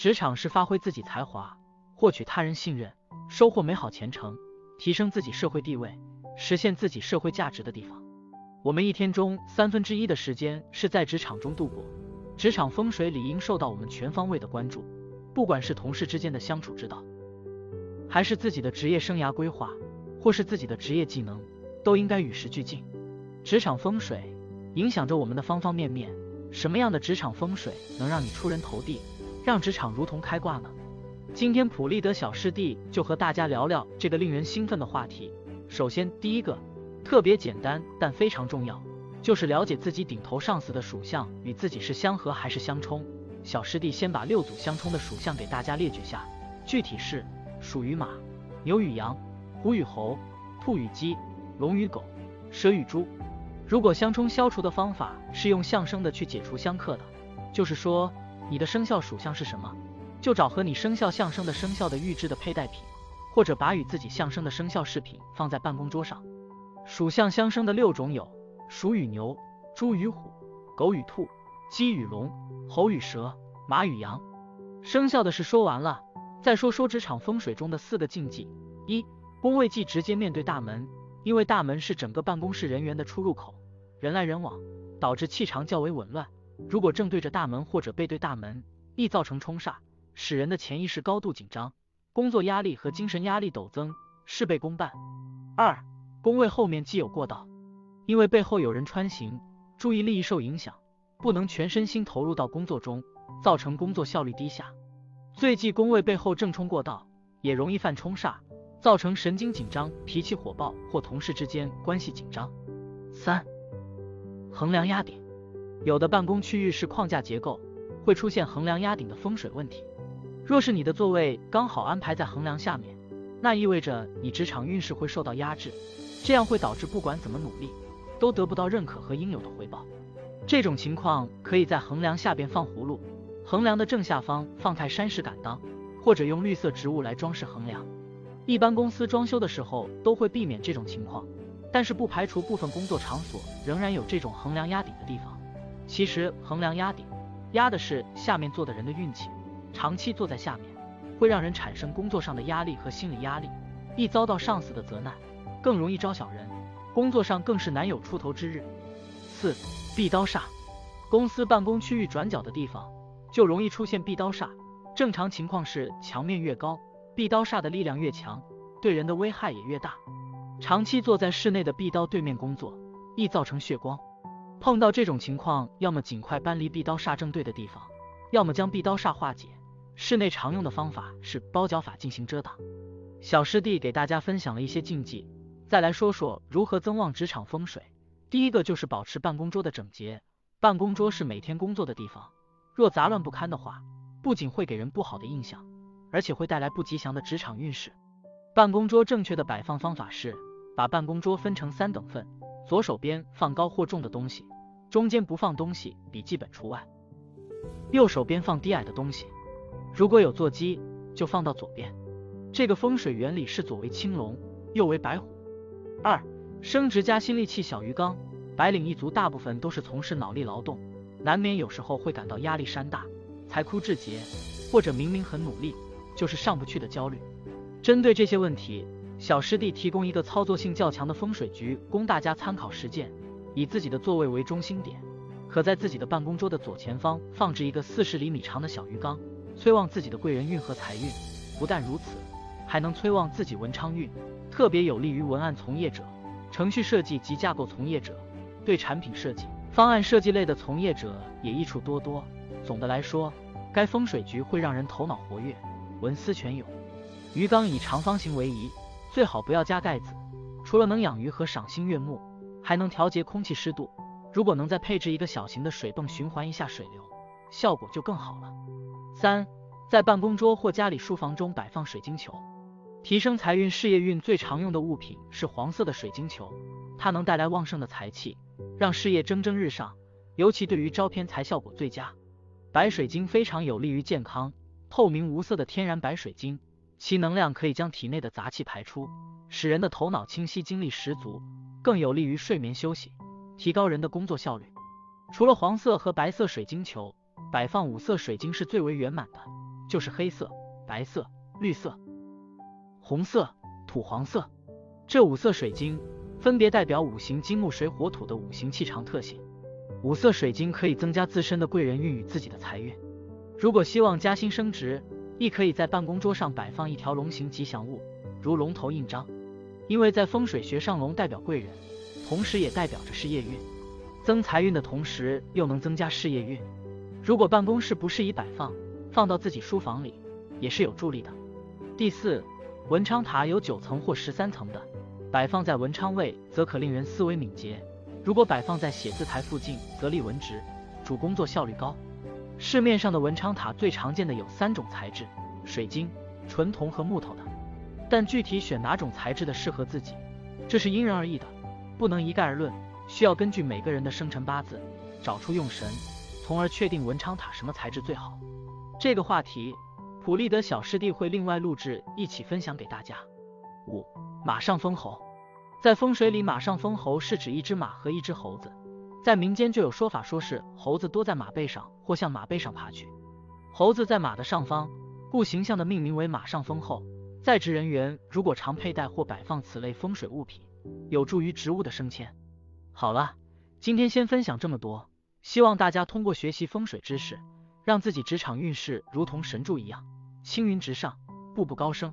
职场是发挥自己才华，获取他人信任，收获美好前程，提升自己社会地位，实现自己社会价值的地方。我们一天中三分之一的时间是在职场中度过，职场风水理应受到我们全方位的关注。不管是同事之间的相处之道，还是自己的职业生涯规划，或是自己的职业技能，都应该与时俱进。职场风水影响着我们的方方面面，什么样的职场风水能让你出人头地，让职场如同开挂呢？今天普利德小师弟就和大家聊聊这个令人兴奋的话题。首先，第一个特别简单但非常重要，就是了解自己顶头上司的属相与自己是相合还是相冲。小师弟先把六组相冲的属相给大家列举下，具体是鼠与马、牛与羊、虎与猴、兔与鸡、龙与狗、蛇与猪。如果相冲消除的方法是用相生的去解除相克的，就是说你的生肖属相是什么，就找和你生肖相生的生肖的预制的佩戴品，或者把与自己相生的生肖饰品放在办公桌上。属相相生的六种有鼠与牛、猪与虎、狗与兔。鸡与龙，猴与蛇，马与羊。生肖的事说完了，再说说职场风水中的四个禁忌。一、宫位忌直接面对大门，因为大门是整个办公室人员的出入口，人来人往，导致气场较为紊乱。如果正对着大门或者背对大门，易造成冲煞，使人的潜意识高度紧张，工作压力和精神压力陡增，事倍功半。二、宫位后面既有过道，因为背后有人穿行，注意力受影响。不能全身心投入到工作中，造成工作效率低下。最忌宫位背后正冲过道，也容易犯冲煞，造成神经紧张、脾气火爆或同事之间关系紧张。三、横梁压顶，有的办公区域是框架结构，会出现横梁压顶的风水问题。若是你的座位刚好安排在横梁下面，那意味着你职场运势会受到压制，这样会导致不管怎么努力，都得不到认可和应有的回报。这种情况可以在横梁下边放葫芦，横梁的正下方放泰山石敢当，或者用绿色植物来装饰横梁。一般公司装修的时候都会避免这种情况，但是不排除部分工作场所仍然有这种横梁压顶的地方。其实横梁压顶压的是下面坐的人的运气，长期坐在下面会让人产生工作上的压力和心理压力，易遭到上司的责难，更容易招小人，工作上更是难有出头之日。四。壁刀煞，公司办公区域转角的地方就容易出现壁刀煞。正常情况是墙面越高，壁刀煞的力量越强，对人的危害也越大。长期坐在室内的壁刀对面工作，易造成血光。碰到这种情况，要么尽快搬离壁刀煞正对的地方，要么将壁刀煞化解。室内常用的方法是包角法进行遮挡。小师弟给大家分享了一些禁忌，再来说说如何增旺职场风水。第一个就是保持办公桌的整洁，办公桌是每天工作的地方，若杂乱不堪的话，不仅会给人不好的印象，而且会带来不吉祥的职场运势。办公桌正确的摆放方法是，把办公桌分成三等份，左手边放高或重的东西，中间不放东西，笔记本除外，右手边放低矮的东西，如果有座机就放到左边。这个风水原理是左为青龙，右为白虎。二升职加薪利器小鱼缸，白领一族大部分都是从事脑力劳动，难免有时候会感到压力山大，财枯志竭，或者明明很努力，就是上不去的焦虑。针对这些问题，小师弟提供一个操作性较强的风水局供大家参考实践。以自己的座位为中心点，可在自己的办公桌的左前方放置一个四十厘米长的小鱼缸，催旺自己的贵人运和财运。不但如此，还能催旺自己文昌运，特别有利于文案从业者。程序设计及架构从业者，对产品设计、方案设计类的从业者也益处多多。总的来说，该风水局会让人头脑活跃，文思泉涌。鱼缸以长方形为宜，最好不要加盖子。除了能养鱼和赏心悦目，还能调节空气湿度。如果能再配置一个小型的水泵循环一下水流，效果就更好了。三，在办公桌或家里书房中摆放水晶球。提升财运、事业运最常用的物品是黄色的水晶球，它能带来旺盛的财气，让事业蒸蒸日上，尤其对于招偏财效果最佳。白水晶非常有利于健康，透明无色的天然白水晶，其能量可以将体内的杂气排出，使人的头脑清晰、精力十足，更有利于睡眠休息，提高人的工作效率。除了黄色和白色水晶球，摆放五色水晶是最为圆满的。就是黑色、白色、绿色、红色、土黄色。这五色水晶分别代表五行金木水火土的五行气场特性。五色水晶可以增加自身的贵人运与自己的财运。如果希望加薪升职，亦可以在办公桌上摆放一条龙形吉祥物，如龙头印章。因为在风水学上，龙代表贵人，同时也代表着事业运。增财运的同时，又能增加事业运。如果办公室不适宜摆放，放到自己书房里也是有助力的。第四，文昌塔有九层或十三层的，摆放在文昌位则可令人思维敏捷；如果摆放在写字台附近，则利文职，主工作效率高。市面上的文昌塔最常见的有三种材质：水晶、纯铜和木头的。但具体选哪种材质的适合自己，这是因人而异的，不能一概而论，需要根据每个人的生辰八字找出用神，从而确定文昌塔什么材质最好。这个话题，普利德小师弟会另外录制一起分享给大家。五马上封侯，在风水里，马上封侯是指一只马和一只猴子，在民间就有说法，说是猴子多在马背上或向马背上爬去，猴子在马的上方，故形象的命名为马上封后。在职人员如果常佩戴或摆放此类风水物品，有助于职务的升迁。好了，今天先分享这么多，希望大家通过学习风水知识，让自己职场运势如同神助一样，青云直上，步步高升。